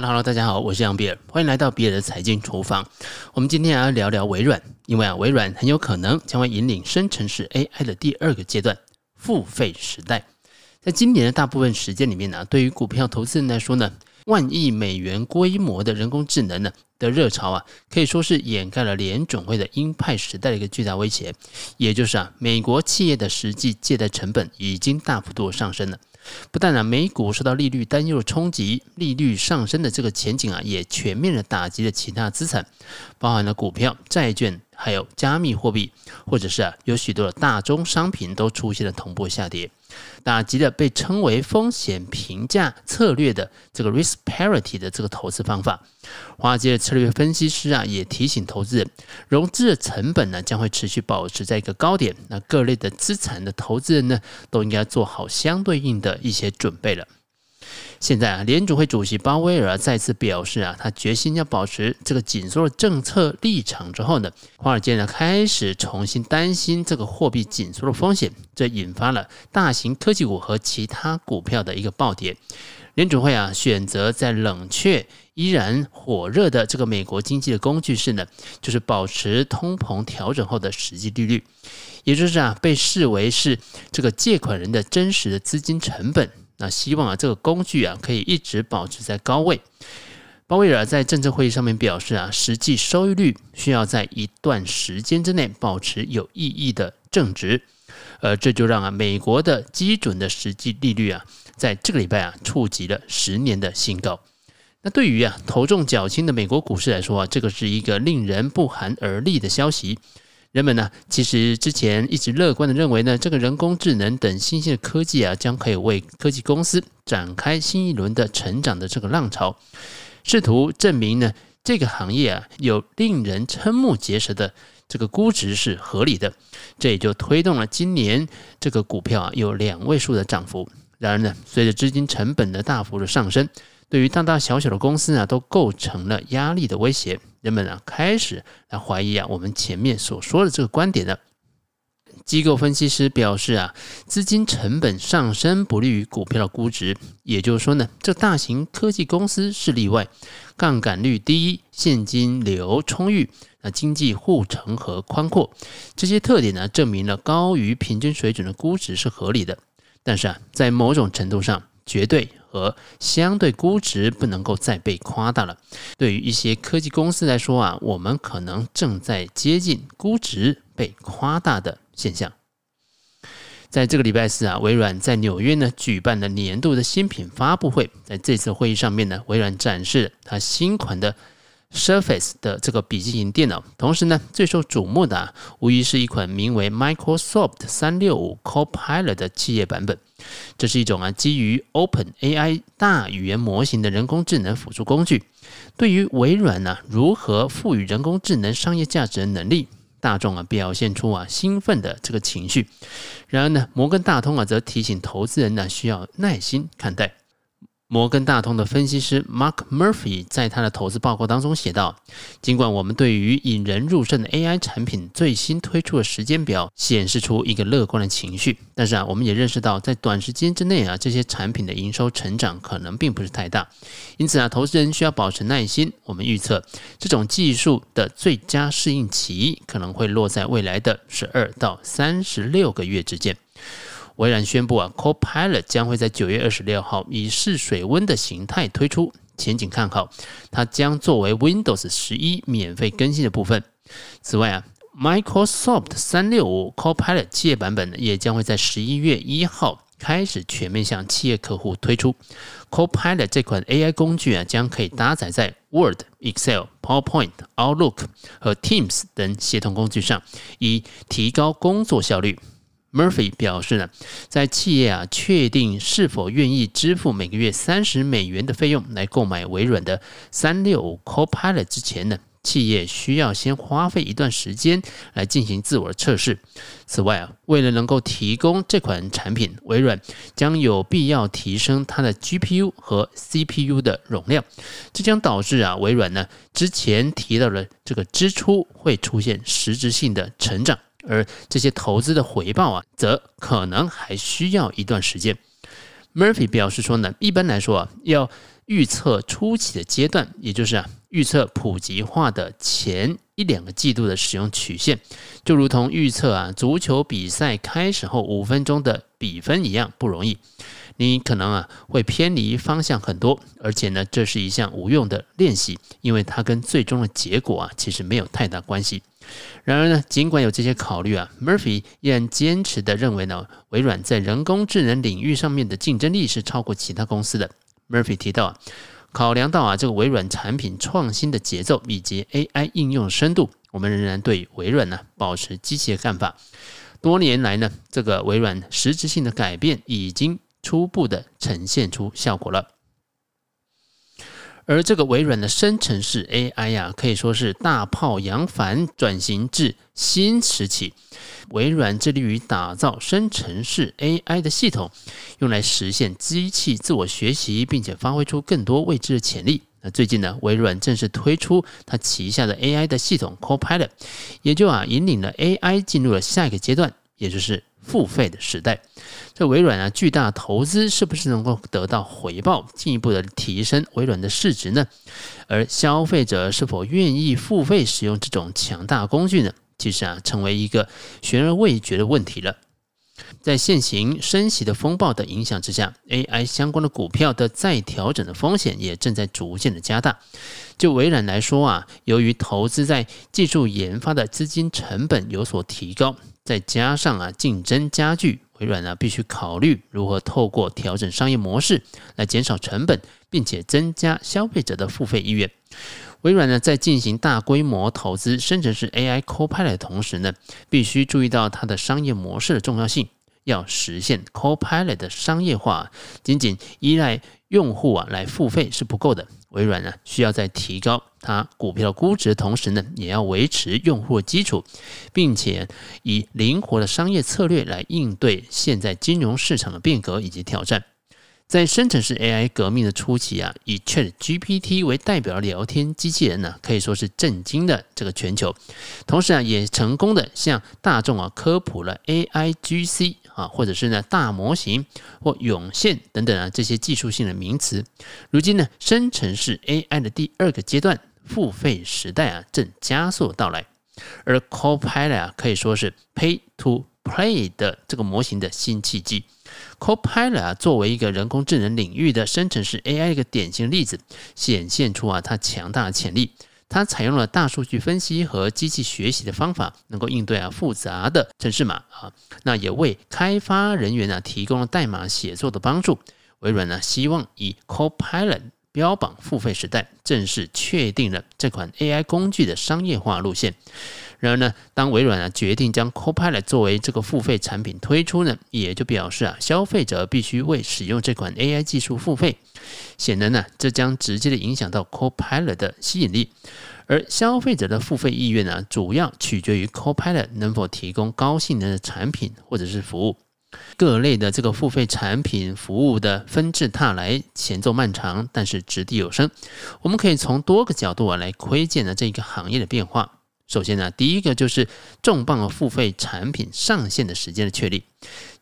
哈喽哈喽，大家好，我是杨比尔，欢迎来到比尔的财经厨房。我们今天要聊聊微软，因为啊，微软很有可能将会引领生成式 AI 的第二个阶段——付费时代。在今年的大部分时间里面呢、对于股票投资人来说呢，万亿美元规模的人工智能呢的热潮啊，可以说是掩盖了联准会的鹰派时代的一个巨大威胁。也就是啊，美国企业的实际借贷成本已经大幅度上升了。不但啊，美股受到利率担忧的冲击，利率上升的这个前景啊，也全面的打击了其他资产，包含了股票、债券，还有加密货币，或者是啊，有许多的大宗商品都出现了同步下跌。打击了被称为风险评价策略的这个 risk parity 的这个投资方法。华尔街的策略分析师啊，也提醒投资人，融资的成本呢将会持续保持在一个高点。那各类的资产的投资人呢，都应该做好相对应的一些准备了。现在啊，联储会主席鲍威尔再次表示啊，他决心要保持这个紧缩的政策立场之后呢，华尔街呢开始重新担心这个货币紧缩的风险，这引发了大型科技股和其他股票的一个暴跌。联储会啊选择在冷却依然火热的这个美国经济的工具是呢，就是保持通膨调整后的实际利率，也就是啊被视为是这个借款人的真实的资金成本。那希望啊，这个工具啊，可以一直保持在高位。鲍威尔在政策会议上面表示啊，实际收益率需要在一段时间之内保持有意义的正值，而这就让啊，美国的基准的实际利率啊，在这个礼拜啊，触及了十年的新高。那对于啊，头重脚轻的美国股市来说啊，这个是一个令人不寒而栗的消息。人们呢，其实之前一直乐观的认为呢，这个人工智能等新兴的科技啊，将可以为科技公司展开新一轮的成长的这个浪潮，试图证明呢，这个行业啊，有令人瞠目结舌的这个估值是合理的，这也就推动了今年这个股票啊有两位数的涨幅。然而呢，随着资金成本的大幅的上升，对于大大小小的公司啊，都构成了压力的威胁。人们啊开始来怀疑啊，我们前面所说的这个观点了。机构分析师表示啊，资金成本上升不利于股票的估值，也就是说呢，这大型科技公司是例外，杠杆率低，现金流充裕，那经济护城河宽阔，这些特点呢，证明了高于平均水准的估值是合理的。但是啊，在某种程度上，绝对和相对估值不能够再被夸大了。对于一些科技公司来说啊，我们可能正在接近估值被夸大的现象。在这个礼拜四啊，微软在纽约呢举办了年度的新品发布会。在这次会议上面呢，微软展示了它新款的 Surface 的这个笔记型电脑，同时呢，最受瞩目的啊，无疑是一款名为 Microsoft 三六五 Copilot 的企业版本。这是一种啊基于 OpenAI 大语言模型的人工智能辅助工具。对于微软呢，如何赋予人工智能商业价值的能力，大众啊表现出啊兴奋的这个情绪。然而呢，摩根大通啊则提醒投资人呢，需要耐心看待。摩根大通的分析师 Mark Murphy 在他的投资报告当中写道：“尽管我们对于引人入胜的 AI 产品最新推出的时间表显示出一个乐观的情绪，但是啊，我们也认识到在短时间之内啊，这些产品的营收成长可能并不是太大。因此啊，投资人需要保持耐心。我们预测这种技术的最佳适应期可能会落在未来的十二到三十六个月之间。”微软宣布啊，Copilot 将会在九月二十六号以试水温的形态推出，前景看好。它将作为 Windows 十一免费更新的部分。此外啊，Microsoft 三六五 Copilot 企业版本也将会在十一月一号开始全面向企业客户推出。Copilot 这款 AI 工具啊，将可以搭载在 Word、Excel、PowerPoint、Outlook 和 Teams 等协同工具上，以提高工作效率。Murphy 表示呢，在企业啊确定是否愿意支付每个月三十美元的费用来购买微软的三六五 Copilot 之前呢，企业需要先花费一段时间来进行自我测试。此外啊，为了能够提供这款产品，微软将有必要提升它的 GPU 和 CPU 的容量，这将导致啊微软呢之前提到的这个支出会出现实质性的成长。而这些投资的回报啊，则可能还需要一段时间。Murphy 表示说呢，一般来说啊，要预测初期的阶段，也就是啊预测普及化的前一两个季度的使用曲线，就如同预测啊足球比赛开始后五分钟的比分一样不容易。你可能啊会偏离方向很多，而且呢这是一项无用的练习，因为它跟最终的结果啊其实没有太大关系。然而呢，尽管有这些考虑啊，Murphy 依然坚持的认为呢，微软在人工智能领域上面的竞争力是超过其他公司的。Murphy 提到啊，考量到啊这个微软产品创新的节奏以及 AI 应用深度，我们仍然对微软呢保持积极的看法。多年来呢，这个微软实质性的改变已经初步的呈现出效果了。而这个微软的生成式 AI 呀，可以说是大炮扬帆，转型至新时期。微软致力于打造生成式 AI 的系统，用来实现机器自我学习，并且发挥出更多未知的潜力。那最近呢，微软正式推出它旗下的 AI 的系统 Copilot，也就啊引领了 AI 进入了下一个阶段，也就是付费的时代。这微软啊巨大投资是不是能够得到回报，进一步的提升微软的市值呢？而消费者是否愿意付费使用这种强大工具呢？其实啊，成为一个悬而未决的问题了。在现行升息的风暴的影响之下，AI 相关的股票的再调整的风险也正在逐渐的加大。就微软来说啊，由于投资在技术研发的资金成本有所提高，再加上啊竞争加剧，微软呢必须考虑如何透过调整商业模式来减少成本，并且增加消费者的付费意愿。微软呢，在进行大规模投资生成式 AI Copilot 的同时呢，必须注意到它的商业模式的重要性。要实现 Copilot 的商业化，仅仅依赖用户啊来付费是不够的。微软呢，需要在提高它股票估值的同时呢，也要维持用户基础，并且以灵活的商业策略来应对现在金融市场的变革以及挑战。在生成式 AI 革命的初期啊，以 ChatGPT 为代表的聊天机器人呢，可以说是震惊了这个全球。同时啊，也成功的向大众啊科普了 AIGC 啊，或者是呢大模型或涌现等等啊这些技术性的名词。如今呢，生成式 AI 的第二个阶段付费时代啊，正加速到来。而 Copilot 啊，可以说是 Pay to Play 的这个模型的新契机。Copilot 啊，作为一个人工智能领域的生成式 AI 一个典型例子，显现出啊它强大的潜力。它采用了大数据分析和机器学习的方法，能够应对啊复杂的程式码啊，那也为开发人员呢提供了代码写作的帮助。微软呢希望以 Copilot 标榜付费时代，正式确定了这款 AI 工具的商业化路线。然而呢，当微软啊决定将 Copilot 作为这个付费产品推出呢，也就表示啊，消费者必须为使用这款 AI 技术付费。显然呢，这将直接的影响到 Copilot 的吸引力。而消费者的付费意愿呢，主要取决于 Copilot 能否提供高性能的产品或者是服务。各类的这个付费产品服务的纷至沓来，前奏漫长，但是掷地有声。我们可以从多个角度啊来窥见呢这个行业的变化。首先呢，第一个就是重磅的付费产品上线的时间的确立。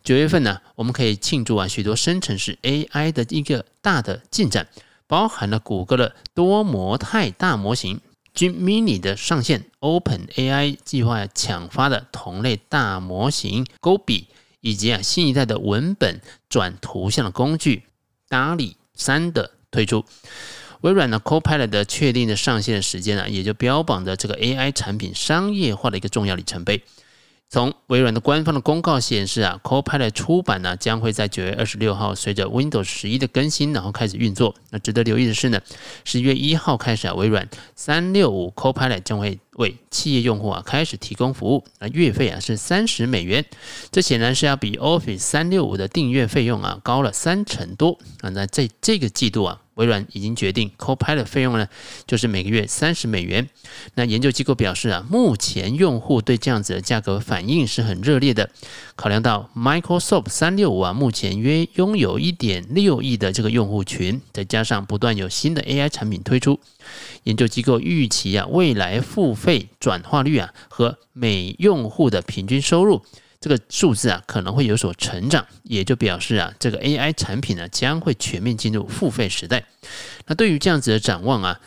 九月份呢，我们可以庆祝啊许多生成式 AI 的一个大的进展，包含了谷歌的多模态大模型 Gemini 的上线，OpenAI 计划抢发的同类大模型 Gobi，以及啊新一代的文本转图像的工具 DALL-E 3的推出。微软呢，Copilot 的确定的上线的时间呢，也就标榜着这个 AI 产品商业化的一个重要里程碑。从微软的官方的公告显示啊，Copilot 出版呢将会在九月二十六号随着 Windows 十一的更新，然后开始运作。那值得留意的是呢，十一月一号开始啊，微软三六五 Copilot 将会为企业用户啊开始提供服务。那月费啊是三十美元，这显然是要比 Office 三六五的订阅费用啊高了三成多啊。那在这个季度啊。微软已经决定，Copilot 费用呢，就是每个月三十美元。那研究机构表示啊，目前用户对这样子的价格反应是很热烈的。考量到 Microsoft 三六五啊，目前约拥有一点六亿的这个用户群，再加上不断有新的 AI 产品推出，研究机构预期啊，未来付费转化率啊和每用户的平均收入这个数字啊可能会有所成长，也就表示啊这个 AI 产品呢将会全面进入付费时代。那对于这样子的展望啊，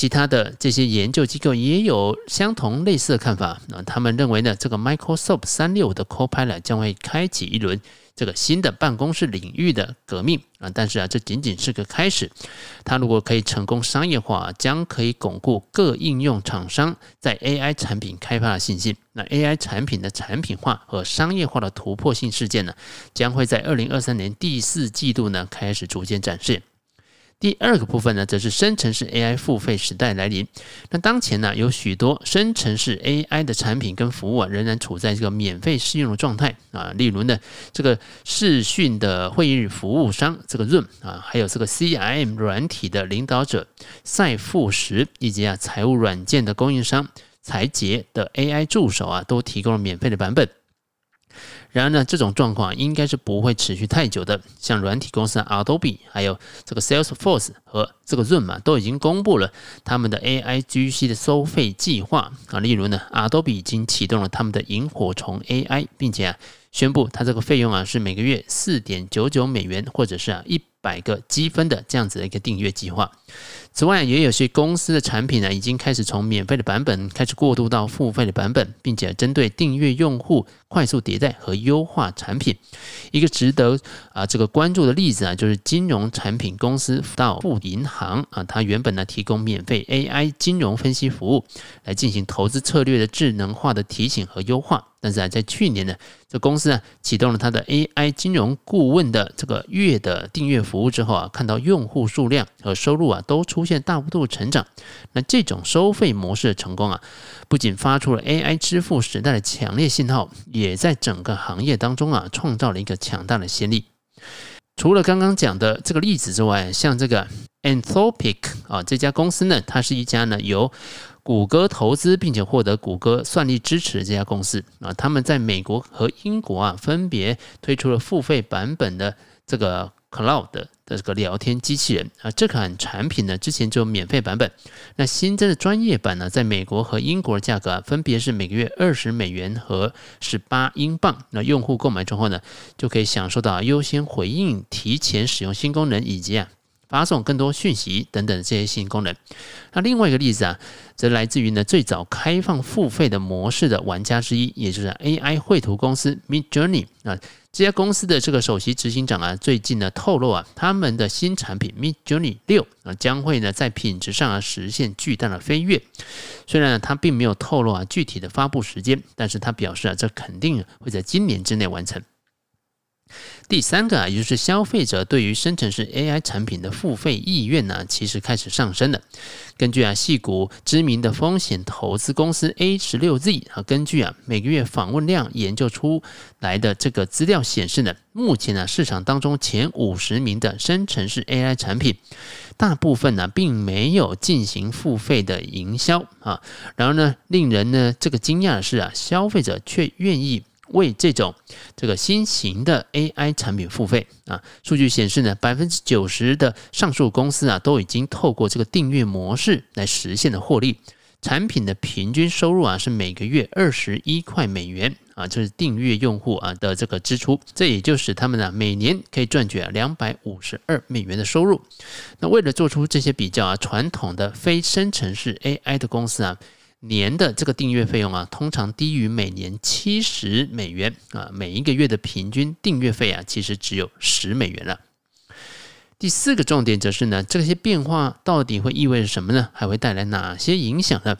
其他的这些研究机构也有相同类似的看法。那他们认为呢，这个 Microsoft 三六五的 Copilot 将会开启一轮。这个新的办公室领域的革命啊，但是啊，这仅仅是个开始。它如果可以成功商业化，将可以巩固各应用厂商在 AI 产品开发的信心。那 AI 产品的产品化和商业化的突破性事件呢，将会在二零二三年第四季度呢开始逐渐展现。第二个部分呢，则是生成式 AI 付费时代来临。那当前呢，有许多生成式 AI 的产品跟服务啊，仍然处在这个免费试用的状态啊。例如呢，这个视讯的会议服务商这个 Zoom 啊，还有这个 CRM 软体的领导者赛富时，以及啊财务软件的供应商财杰的 AI 助手啊，都提供了免费的版本。然而呢，这种状况应该是不会持续太久的。像软体公司 Adobe，还有这个 Salesforce 和这个 Zoom 啊，都已经公布了他们的 AIGC 的收费计划啊。例如呢，Adobe 已经启动了他们的萤火虫 AI，并且啊，宣布它这个费用啊是每个月四点九九美元，或者是啊一百个积分的这样子的一个订阅计划。此外，也有些公司的产品呢，已经开始从免费的版本开始过渡到付费的版本，并且针对订阅用户快速迭代和优化产品。一个值得啊这个关注的例子啊，就是金融产品公司道富银行啊，它原本呢提供免费 AI 金融分析服务，来进行投资策略的智能化的提醒和优化。但是啊，在去年呢，这公司啊启动了它的 AI 金融顾问的这个月的订阅服务之后啊，看到用户数量和收入啊都出出现大幅度成长。那这种收费模式的成功啊，不仅发出了 AI 支付时代的强烈信号，也在整个行业当中啊创造了一个强大的先例。除了刚刚讲的这个例子之外，像这个 Anthropic 啊这家公司呢，它是一家呢由谷歌投资并且获得谷歌算力支持的这家公司啊，他们在美国和英国啊分别推出了付费版本的这个 Cloud 的这个聊天机器人啊。这款产品呢之前就有免费版本，那新增的专业版呢，在美国和英国的价格啊分别是每个月二十美元和十八英镑。那用户购买之后呢，就可以享受到优先回应、提前使用新功能以及啊。发送更多讯息等等这些新功能。那另外一个例子啊，则来自于呢最早开放付费的模式的玩家之一，也就是 AI 绘图公司 Midjourney 啊。这家公司的这个首席执行长啊，最近呢透露啊，他们的新产品 Midjourney 六啊，将会呢在品质上啊实现巨大的飞跃。虽然呢他并没有透露啊具体的发布时间，但是他表示啊，这肯定会在今年之内完成。第三个啊，也就是消费者对于生成式 AI 产品的付费意愿呢，其实开始上升了。根据啊，矽谷知名的风险投资公司 A 十六 Z 啊，根据啊每个月访问量研究出来的这个资料显示呢，目前呢市场当中前五十名的生成式 AI 产品，大部分呢并没有进行付费的营销啊。然而呢，令人呢这个惊讶的是啊，消费者却愿意。为这种这个新型的 AI 产品付费啊，数据显示呢，百分之九十的上述公司啊都已经透过这个订阅模式来实现了获利。产品的平均收入啊是每个月二十一块美元啊，就是订阅用户啊的这个支出，这也就使他们呢每年可以赚取两百五十二美元的收入。那为了做出这些比较啊，传统的非生成式 AI 的公司啊。年的这个订阅费用啊，通常低于每年七十美元啊，每一个月的平均订阅费啊，其实只有十美元了。第四个重点则是呢，这些变化到底会意味着什么呢？还会带来哪些影响呢？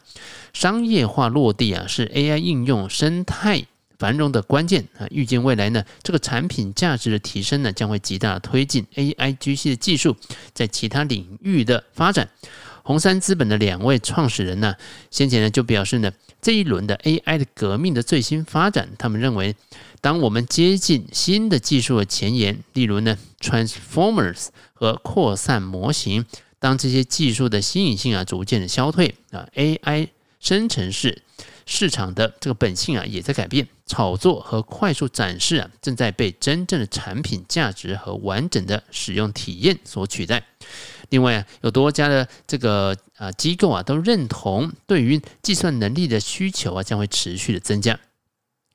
商业化落地啊，是 AI 应用生态繁荣的关键啊。预见未来呢，这个产品价值的提升呢，将会极大的推进 AIGC 的技术在其他领域的发展。红杉资本的两位创始人呢，先前呢就表示呢，这一轮的 AI 的革命的最新发展，他们认为，当我们接近新的技术的前沿，例如呢，Transformers 和扩散模型，当这些技术的新颖性啊逐渐的消退啊，AI 生成式市场的这个本性啊也在改变，炒作和快速展示啊正在被真正的产品价值和完整的使用体验所取代。另外，有多家的这个啊机构啊都认同，对于计算能力的需求啊将会持续的增加。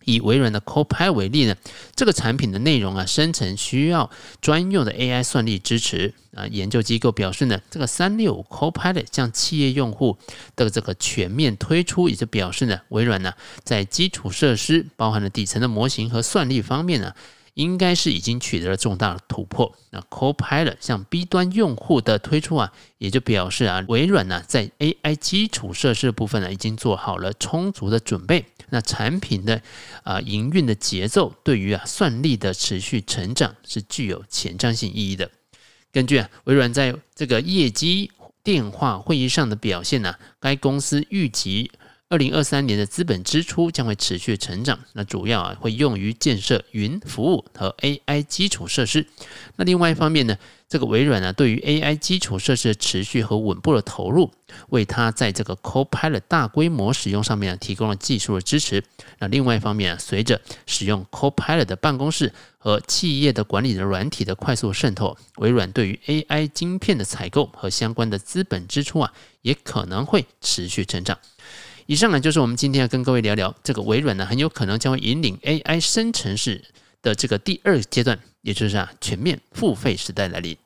以微软的 Copilot 为例呢，这个产品的内容啊，生成需要专用的 AI 算力支持啊。研究机构表示呢，这个三六五 Copilot 向企业用户的这个全面推出，也就表示呢，微软呢在基础设施，包含了底层的模型和算力方面呢。应该是已经取得了重大的突破。那 Copilot 向 B 端用户的推出啊，也就表示啊，微软呢在 AI 基础设施部分呢，已经做好了充足的准备。那产品的啊营运的节奏，对于啊算力的持续成长是具有前瞻性意义的。根据啊微软在这个业绩电话会议上的表现呢，该公司预计。二零二三年的资本支出将会持续成长，那主要啊会用于建设云服务和 AI 基础设施。那另外一方面呢，这个微软呢对于 AI 基础设施的持续和稳步的投入，为它在这个 Copilot 大规模使用上面提供了技术的支持。那另外一方面啊，随着使用 Copilot 的办公室和企业的管理的软体的快速渗透，微软对于 AI 晶片的采购和相关的资本支出啊，也可能会持续成长。以上呢，就是我们今天要跟各位聊聊这个微软呢，很有可能将会引领 AI 生成式的这个第二阶段，也就是啊全面付费时代来临。